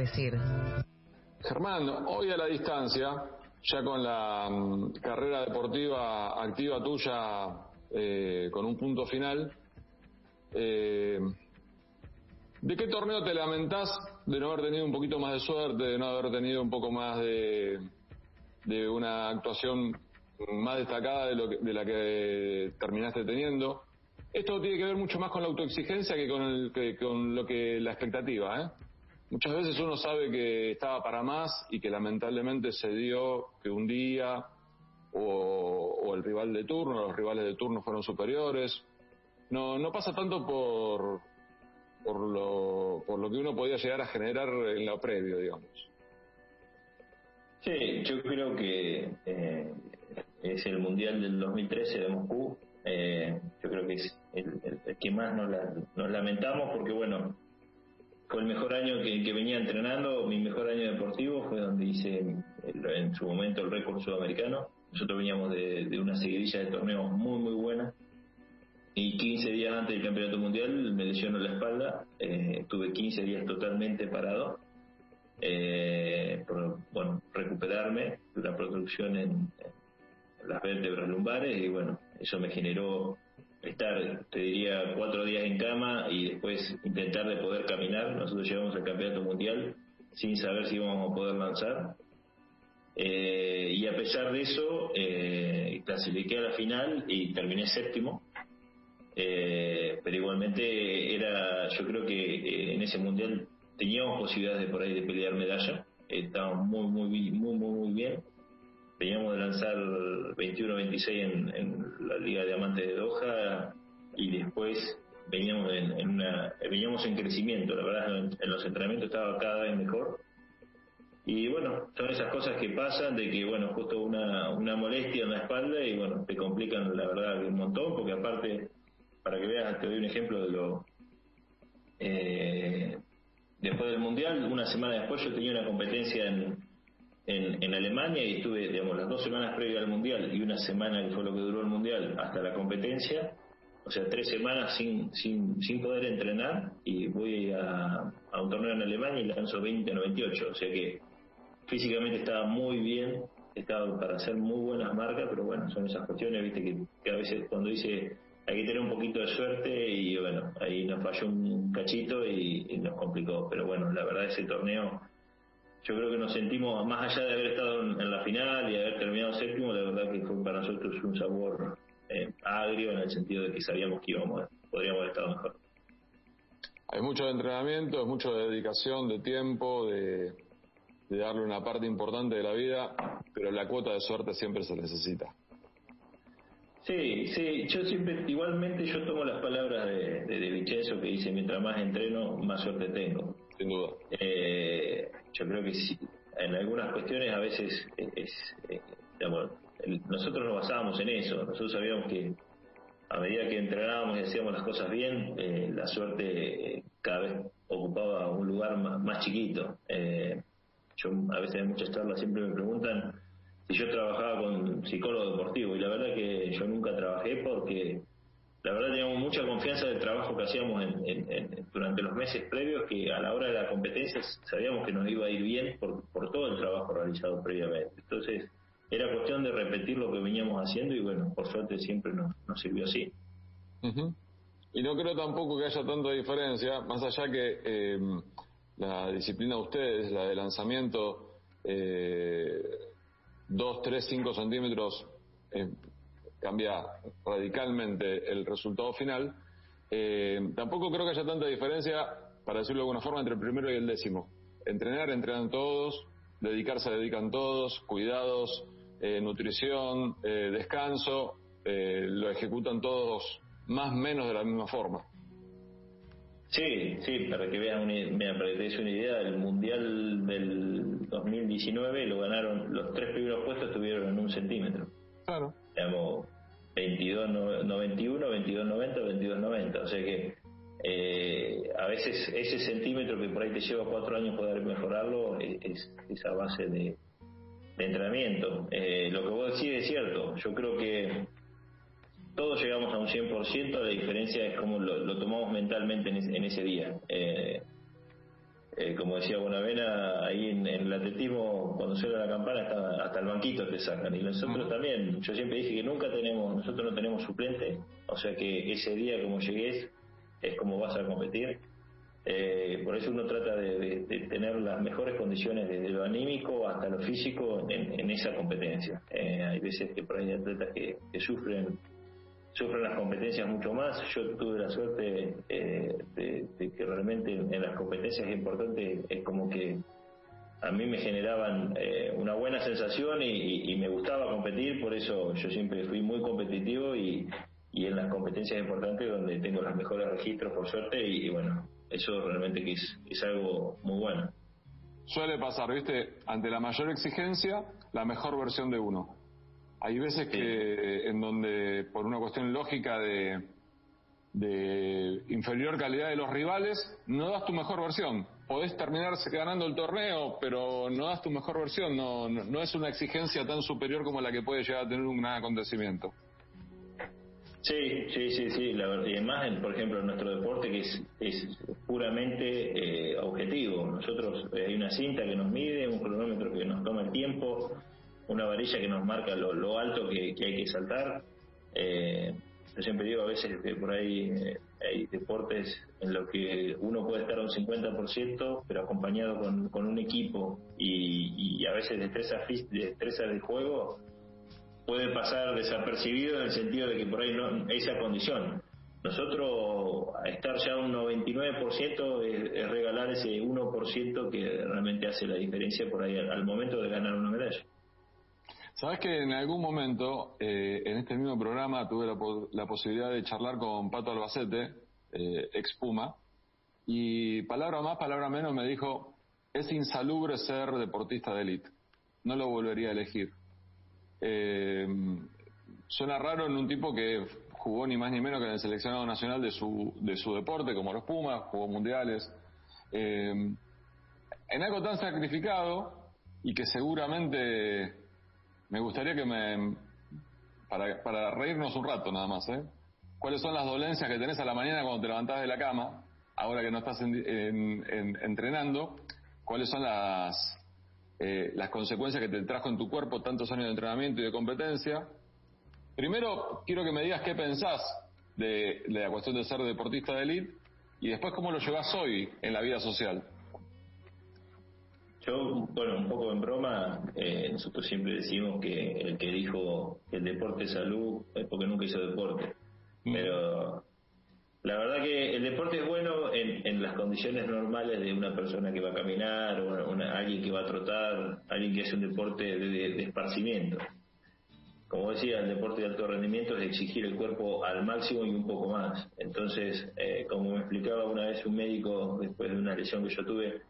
decir. Germán, hoy a la distancia ya con la mm, carrera deportiva activa tuya eh, con un punto final, eh, ¿de qué torneo te lamentás de no haber tenido un poquito más de suerte, de no haber tenido un poco más de, de una actuación más destacada de, lo de la que terminaste teniendo? Esto tiene que ver mucho más con la autoexigencia que con, el, que con lo que la expectativa. ¿eh? Muchas veces uno sabe que estaba para más y que lamentablemente se dio que un día o, el rival de turno, los rivales de turno fueron superiores. No, no pasa tanto por, por, lo, por lo que uno podía llegar a generar en lo previo, digamos. Sí, yo creo que eh, es el Mundial del 2013 de Moscú. Eh, yo creo que es el, que más nos, nos, lamentamos porque, bueno, fue el mejor año que, venía entrenando, mi mejor año deportivo fue donde hice en su momento el récord sudamericano. Nosotros veníamos de, una seguidilla de torneos muy, muy buena. Y 15 días antes del campeonato mundial me lesionó la espalda. Eh, tuve 15 días totalmente parado. Eh, bueno, recuperarme la producción en las vértebras lumbares y bueno, eso me generó estar, te diría, cuatro días en cama y después intentar de poder caminar. Nosotros llegamos al campeonato mundial sin saber si íbamos a poder lanzar. Eh, y a pesar de eso, eh, clasifiqué a la final y terminé séptimo. Eh, pero igualmente era, yo creo que eh, en ese mundial teníamos posibilidades de por ahí de pelear medalla. Estábamos muy, muy, muy, muy, muy bien veníamos de lanzar 21-26 en, la Liga de Diamantes de Doha y después veníamos en, una veníamos en crecimiento, la verdad en, los entrenamientos estaba cada vez mejor. Y bueno, son esas cosas que pasan de que, bueno, justo una, una molestia en la espalda y bueno, te complican la verdad un montón, porque aparte, para que veas, te doy un ejemplo de lo... Eh, después del Mundial, una semana después yo tenía una competencia en, en, Alemania y estuve, digamos, las dos semanas previas al Mundial y una semana que fue lo que duró el Mundial hasta la competencia, o sea, tres semanas sin, sin, sin poder entrenar y voy a, a un torneo en Alemania y lanzo 20 98, o sea que físicamente estaba muy bien, estaba para hacer muy buenas marcas, pero bueno, son esas cuestiones, viste, que, a veces cuando dice hay que tener un poquito de suerte y bueno, ahí nos falló un cachito y nos complicó, pero bueno, la verdad ese torneo yo creo que nos sentimos, más allá de haber estado en, la final y haber terminado séptimo, la verdad que fue para nosotros un sabor eh, agrio en el sentido de que sabíamos que íbamos, podríamos haber estado mejor. Hay mucho de entrenamiento, mucho de dedicación, de tiempo, de, darle una parte importante de la vida, pero la cuota de suerte siempre se necesita. Sí, sí, yo siempre, igualmente yo tomo las palabras de, de, de Vincenzo que dice, mientras más entreno, más suerte tengo. Sin. Eh, yo creo que sí, en algunas cuestiones a veces es, eh, nosotros nos basábamos en eso, nosotros sabíamos que a medida que entrenábamos y hacíamos las cosas bien, eh, la suerte eh, cada vez ocupaba un lugar más, chiquito. yo a veces en muchas charlas siempre me preguntan si yo trabajaba con psicólogo deportivo y la verdad que yo nunca trabajé porque la verdad teníamos mucha confianza del trabajo que hacíamos durante los meses previos, que a la hora de la competencia sabíamos que nos iba a ir bien por, todo el trabajo realizado previamente. Entonces, era cuestión de repetir lo que veníamos haciendo y bueno, por suerte siempre nos, sirvió así. Y no creo tampoco que haya tanta diferencia, más allá que eh, la disciplina de ustedes, la de lanzamiento, eh, 2, 3, 5 centímetros eh, cambia radicalmente el resultado final. Eh, tampoco creo que haya tanta diferencia, para decirlo de alguna forma, entre el primero y el décimo. Entrenar, entrenan todos, dedicarse, dedican todos, cuidados, eh, nutrición, eh, descanso, lo ejecutan todos más o menos de la misma forma. Sí, sí, para que vean una, para que te des una idea, el Mundial del 2019 lo ganaron, los tres primeros puestos estuvieron en un centímetro. Claro. Digamos, 22.91, 22.90, 22.90. O sea que eh, a veces ese centímetro que por ahí te lleva cuatro años poder mejorarlo es, esa base de, entrenamiento. Eh, lo que vos decís es cierto. Yo creo que todos llegamos a un 100%, la diferencia es cómo lo, tomamos mentalmente en, ese día. Eh, eh, como decía Bonavena, ahí en, el atletismo, cuando suena la campana, hasta, hasta el banquito te sacan. Y nosotros también, yo siempre dije que nunca tenemos, nosotros no tenemos suplente, o sea que ese día como llegues es como vas a competir. Eh, por eso uno trata de, tener las mejores condiciones desde lo anímico hasta lo físico en, esa competencia. Eh, hay veces que por ahí hay atletas que, sufren sufren las competencias mucho más. Yo tuve la suerte eh, de, que realmente en las competencias importantes es como que a mí me generaban una buena sensación y, me gustaba competir, por eso yo siempre fui muy competitivo y, en las competencias importantes donde tengo los mejores registros por suerte y bueno, eso realmente que es, algo muy bueno. Suele pasar, ¿viste? Ante la mayor exigencia, la mejor versión de uno. Hay veces que en donde, por una cuestión lógica de, de inferior calidad de los rivales, no das tu mejor versión. Podés terminarse ganando el torneo, pero no das tu mejor versión. No, no, no es una exigencia tan superior como la que puede llegar a tener un gran acontecimiento. Sí, sí, sí, sí, la verdad. Y además, por ejemplo, en nuestro deporte que es, es puramente eh, objetivo. Nosotros eh, hay una cinta que nos mide, un cronómetro que nos toma el tiempo, una varilla que nos marca lo, alto que, hay que saltar. Eh, yo siempre digo a veces que por ahí hay deportes en los que uno puede estar a un 50%, pero acompañado con, un equipo y, y a veces destrezas destreza de juego puede pasar desapercibido en el sentido de que por ahí no esa condición. Nosotros estar ya un 99% es, regalar ese 1% que realmente hace la diferencia por ahí al, momento de ganar una medalla. Sabes que en algún momento eh, en este mismo programa tuve la, posibilidad de charlar con Pato Albacete, eh, ex Puma, y palabra más, palabra menos me dijo, es insalubre ser deportista de élite, no lo volvería a elegir. Eh, suena raro en un tipo que jugó ni más ni menos que en el seleccionado nacional de su, de su deporte, como los Pumas, jugó mundiales. Eh, en algo tan sacrificado y que seguramente me gustaría que me. Para, para reírnos un rato nada más, ¿eh? ¿Cuáles son las dolencias que tenés a la mañana cuando te levantás de la cama, ahora que no estás entrenando? ¿Cuáles son las, eh, las consecuencias que te trajo en tu cuerpo tantos años de entrenamiento y de competencia. Primero, quiero que me digas qué pensás de, la cuestión de ser deportista de élite y después cómo lo llevas hoy en la vida social. Yo, bueno, un poco en broma, eh, nosotros siempre decimos que el que dijo que el deporte es salud es porque nunca hizo deporte. Mm. Pero la verdad que el deporte es bueno en, las condiciones normales de una persona que va a caminar, o alguien que va a trotar, alguien que hace un deporte de, esparcimiento. Como decía, el deporte de alto rendimiento es exigir el cuerpo al máximo y un poco más. Entonces, eh, como me explicaba una vez un médico después de una lesión que yo tuve,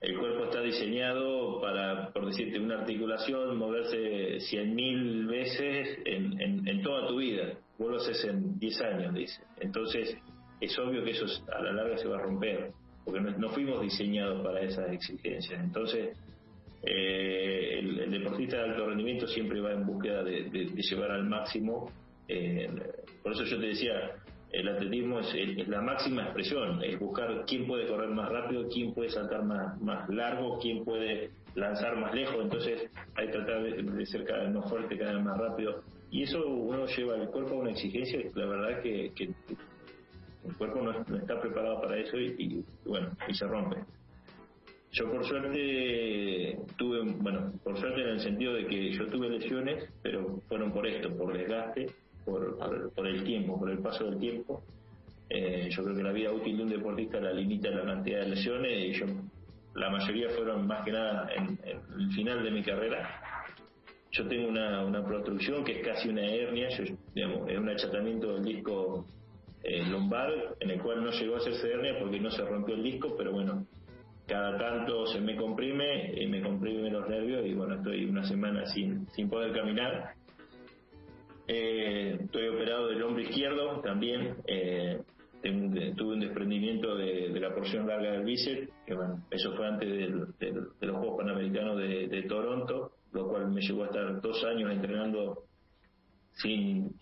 el cuerpo está diseñado para, por decirte, una articulación, moverse 100.000 veces en, en toda tu vida vos lo haces en 10 años, dice. Entonces, es obvio que eso a la larga se va a romper, porque no, fuimos diseñados para esas exigencias. Entonces, eh, el, deportista de alto rendimiento siempre va en búsqueda de, llevar al máximo. Eh, por eso yo te decía, el atletismo es, la máxima expresión, es buscar quién puede correr más rápido, quién puede saltar más, más largo, quién puede lanzar más lejos, entonces hay que tratar de, ser cada vez más fuerte, cada vez más rápido. Y eso uno lleva al cuerpo a una exigencia, la verdad que, el cuerpo no, está preparado para eso y, bueno, y se rompe. Yo por suerte tuve, bueno, por suerte en el sentido de que yo tuve lesiones, pero fueron por esto, por desgaste, por, por, el tiempo, por el paso del tiempo. Eh, yo creo que la vida útil de un deportista la limita la cantidad de lesiones y yo la mayoría fueron más que nada en, el final de mi carrera. Yo tengo una, una protrucción que es casi una hernia, yo, es un achatamiento del disco eh, lumbar, en el cual no llegó a hacerse hernia porque no se rompió el disco, pero bueno, cada tanto se me comprime y me comprime los nervios y bueno, estoy una semana sin, sin poder caminar. Eh, estoy operado del hombro izquierdo también. Eh, tuve un desprendimiento de, la porción larga del bíceps, que bueno, eso fue antes de los Juegos Panamericanos de, Toronto, lo cual me llevó a estar dos años entrenando sin,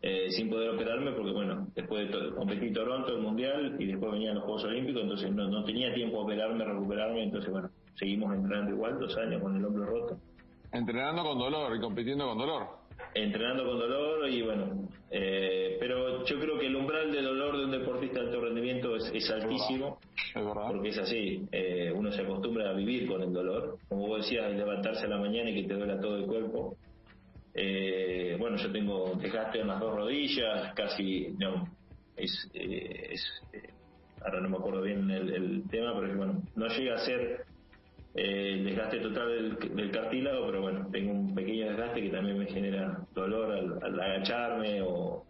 eh, sin poder operarme porque, bueno, después de competir Toronto, el Mundial, y después venían los Juegos Olímpicos, entonces no, no tenía tiempo de operarme, recuperarme, entonces, bueno, seguimos entrenando igual, dos años con el hombro roto. Entrenando con dolor y compitiendo con dolor. Entrenando con dolor y bueno, eh, pero yo creo que el umbral de dolor de un deportista de alto rendimiento es, altísimo, es verdad. porque es así, eh, uno se acostumbra a vivir con el dolor, como vos decías, levantarse a la mañana y que te duela todo el cuerpo. Eh, bueno, yo tengo desgaste en las dos rodillas, casi, no, es, es ahora no me acuerdo bien el, el tema, pero bueno, no llega a ser eh, el desgaste total del, cartílago, pero bueno, tengo un pequeño desgaste que también me genera dolor al, agacharme o...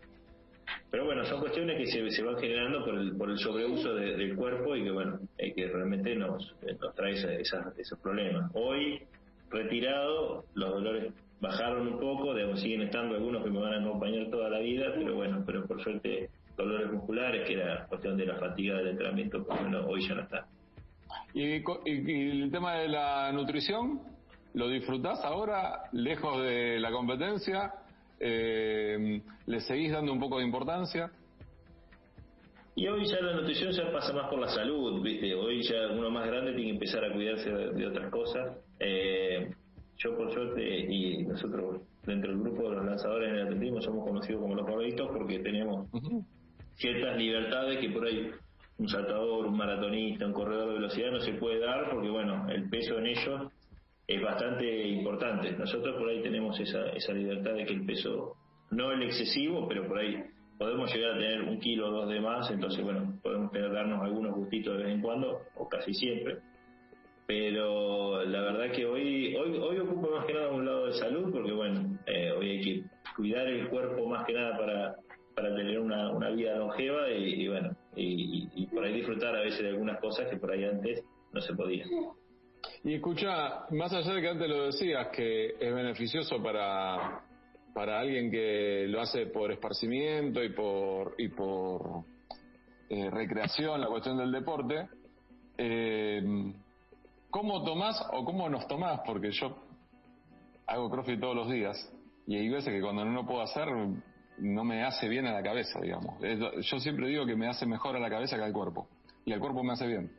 Pero bueno, son cuestiones que se, van generando por el, por el sobreuso del cuerpo y que bueno, que realmente nos, trae esos problemas. Hoy, retirado, los dolores bajaron un poco, digamos, siguen estando algunos que me van a acompañar toda la vida, pero bueno, pero por suerte dolores musculares, que era cuestión de la fatiga del entrenamiento, pues bueno, hoy ya no está. ¿Y, el tema de la nutrición? ¿Lo disfrutás ahora, lejos de la competencia? Eh, ¿Le seguís dando un poco de importancia? Y hoy ya la nutrición ya pasa más por la salud, ¿viste? Hoy ya uno más grande tiene que empezar a cuidarse de, otras cosas. Eh, yo, por suerte, y nosotros dentro del grupo de los lanzadores en el atletismo somos conocidos como los favoritos porque tenemos ciertas libertades que por ahí un saltador, un maratonista, un corredor de velocidad no se puede dar porque, bueno, el peso en ellos es bastante importante. Nosotros por ahí tenemos esa, esa libertad de que el peso, no el excesivo, pero por ahí podemos llegar a tener un kilo o dos de más, entonces, bueno, podemos darnos algunos gustitos de vez en cuando, o casi siempre. Pero la verdad que hoy, hoy, hoy ocupo más que nada un lado de salud, porque, bueno, eh, hoy hay que cuidar el cuerpo más que nada para para tener una, una vida longeva y, bueno, y, por ahí disfrutar a veces de algunas cosas que por ahí antes no se podía. Y escucha, más allá de que antes lo decías, que es beneficioso para, para alguien que lo hace por esparcimiento y por, y por eh, recreación, la cuestión del deporte, eh, ¿cómo tomás o cómo nos tomás? Porque yo hago crossfit todos los días y hay veces que cuando no lo puedo hacer no me hace bien a la cabeza, digamos. Yo siempre digo que me hace mejor a la cabeza que al cuerpo. Y al cuerpo me hace bien.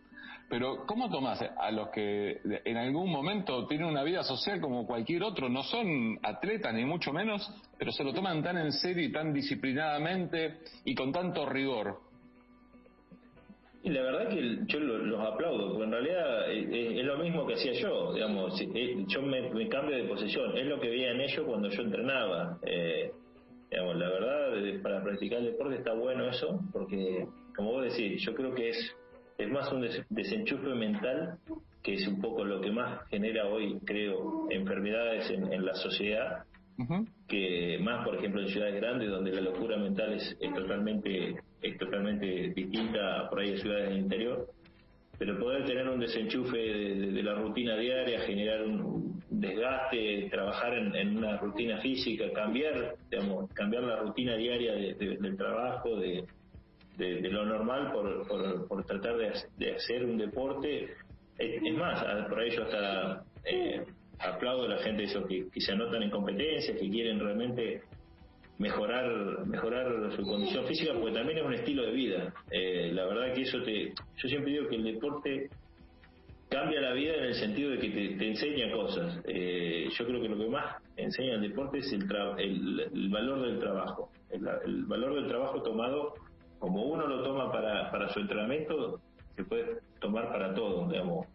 Pero, ¿cómo tomás a los que en algún momento tienen una vida social como cualquier otro? No son atletas, ni mucho menos, pero se lo toman tan en serio y tan disciplinadamente y con tanto rigor. Y la verdad que yo los aplaudo, porque en realidad eh, eh, es, lo mismo que hacía yo, digamos, eh, yo me, cambio de posición, es lo que veía en ellos cuando yo entrenaba. Eh, la verdad, para practicar el deporte está bueno eso, porque, como vos decís, yo creo que es, es más un desenchufe mental, que es un poco lo que más genera hoy, creo, enfermedades en, la sociedad, que más, por ejemplo, en ciudades grandes, donde la locura mental es, totalmente es totalmente distinta por ahí de ciudades del interior pero poder tener un desenchufe de, la rutina diaria, generar un desgaste, trabajar en, una rutina física, cambiar, digamos, cambiar la rutina diaria del trabajo, de, lo normal por, por, tratar de, hacer un deporte. Es, más, por ahí yo hasta eh, aplaudo a la gente que, que se anotan en competencias, que quieren realmente mejorar mejorar su condición física porque también es un estilo de vida. Eh, la verdad que eso te yo siempre digo que el deporte cambia la vida en el sentido de que te, enseña cosas. Eh, yo creo que lo que más enseña el deporte es el, el, valor del trabajo. El, valor del trabajo tomado como uno lo toma para, para su entrenamiento se puede tomar para todo digamos.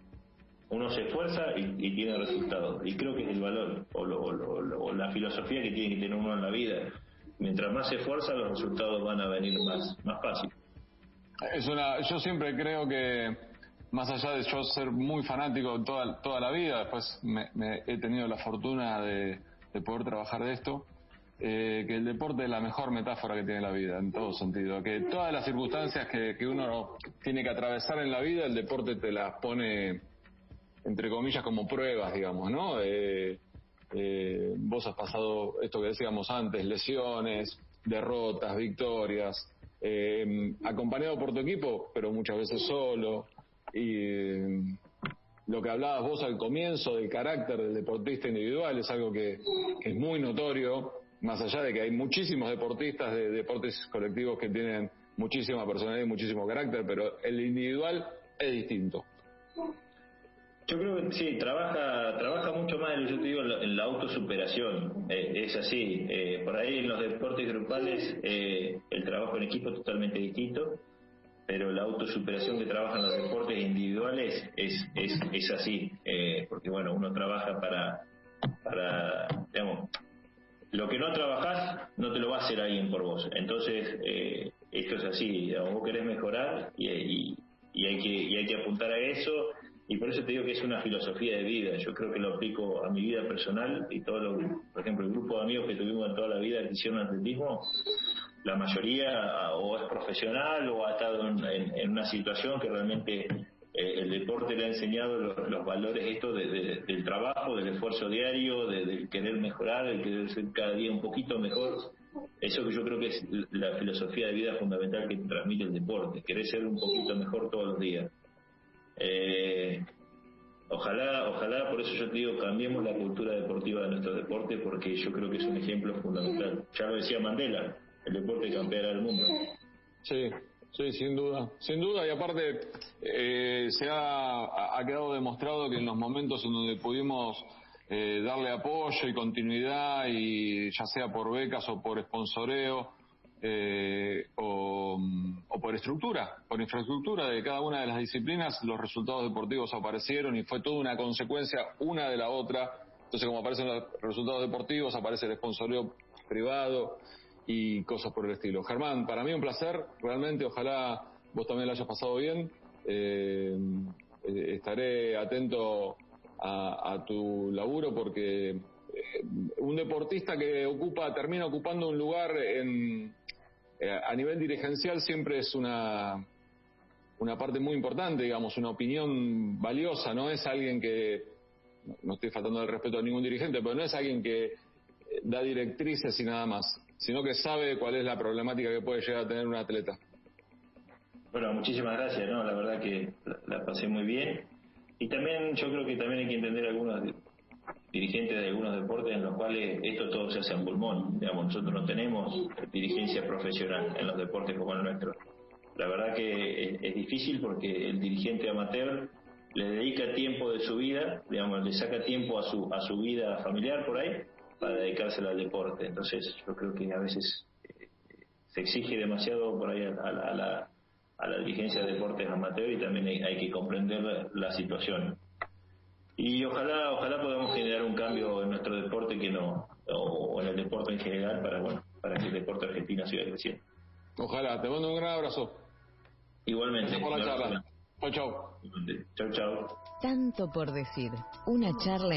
Uno se esfuerza y, tiene resultados. Y creo que es el valor o, o la filosofía que tiene que tener uno en la vida mientras más se esfuerza, los resultados van a venir más, más fácil. Es una, yo siempre creo que, más allá de yo ser muy fanático toda, toda la vida, después me, he tenido la fortuna de, poder trabajar de esto, eh, que el deporte es la mejor metáfora que tiene la vida, en todo sentido. Que todas las circunstancias que, que uno tiene que atravesar en la vida, el deporte te las pone, entre comillas, como pruebas, digamos, ¿no? Eh, eh, vos has pasado esto que decíamos antes, lesiones, derrotas, victorias, eh, acompañado por tu equipo, pero muchas veces solo. Y eh, lo que hablabas vos al comienzo del carácter del deportista individual es algo que, es muy notorio más allá de que hay muchísimos deportistas de deportes colectivos que tienen muchísima personalidad y muchísimo carácter, pero el individual es distinto. Yo creo que sí, trabaja trabaja mucho más, yo te digo, en la, autosuperación. Eh, es así. Eh, por ahí en los deportes grupales eh, el trabajo en equipo es totalmente distinto, pero la autosuperación que trabajan los deportes individuales es, es, es así. porque bueno, uno trabaja para, para, digamos, lo que no trabajas no te lo va a hacer alguien por vos. Entonces, esto es así. Vos querés mejorar y, y, y hay que, y hay que apuntar a eso y por eso te digo que es una filosofía de vida. Yo creo que lo aplico a mi vida personal y todo lo, por ejemplo, el grupo de amigos que tuvimos en toda la vida que hicieron atletismo, la mayoría o es profesional o ha estado en, una situación que realmente eh, el deporte le ha enseñado los, valores esto del trabajo, del esfuerzo diario, del querer mejorar, del querer ser cada día un poquito mejor. Eso que yo creo que es la filosofía de vida fundamental que transmite el deporte, querer ser un poquito mejor todos los días. Eh, ojalá, ojalá, por eso yo te digo, cambiemos la cultura deportiva de nuestro deporte, porque yo creo que es un ejemplo fundamental. Ya lo decía Mandela, el deporte campeará el mundo. Sí, sí, sin duda, sin duda, y aparte eh, se ha, ha quedado demostrado que en los momentos en donde pudimos eh, darle apoyo y continuidad, y ya sea por becas o por sponsoreo, eh, o, por estructura, por infraestructura de cada una de las disciplinas, los resultados deportivos aparecieron y fue toda una consecuencia una de la otra. Entonces, como aparecen los resultados deportivos, aparece el sponsorio privado y cosas por el estilo. Germán, para mí un placer, realmente, ojalá vos también lo hayas pasado bien. Eh, eh, estaré atento a, a tu laburo porque un deportista que ocupa, termina ocupando un lugar en, eh, a nivel dirigencial siempre es una, una parte muy importante, digamos, una opinión valiosa, no es alguien que, no estoy faltando el respeto a ningún dirigente, pero no es alguien que eh, da directrices y nada más, sino que sabe cuál es la problemática que puede llegar a tener un atleta. Bueno, muchísimas gracias, ¿no? La verdad que la, pasé muy bien. Y también yo creo que también hay que entender algunos dirigentes de algunos deportes en los cuales esto todo se hace en pulmón. Digamos, nosotros no tenemos dirigencia profesional en los deportes como el nuestro. La verdad que es, difícil porque el dirigente amateur le dedica tiempo de su vida, digamos, le saca tiempo a su, a su vida familiar por ahí para dedicárselo al deporte. Entonces yo creo que a veces eh, se exige demasiado por ahí a, la, a la dirigencia de deportes amateur y también hay, hay que comprender la situación y ojalá ojalá podamos generar un cambio en nuestro deporte que no o, en el deporte en general para bueno para que el deporte argentino siga creciendo. Ojalá. Te mando un gran abrazo. Igualmente por la charla. chau chau chau. Tanto por decir. Una charla en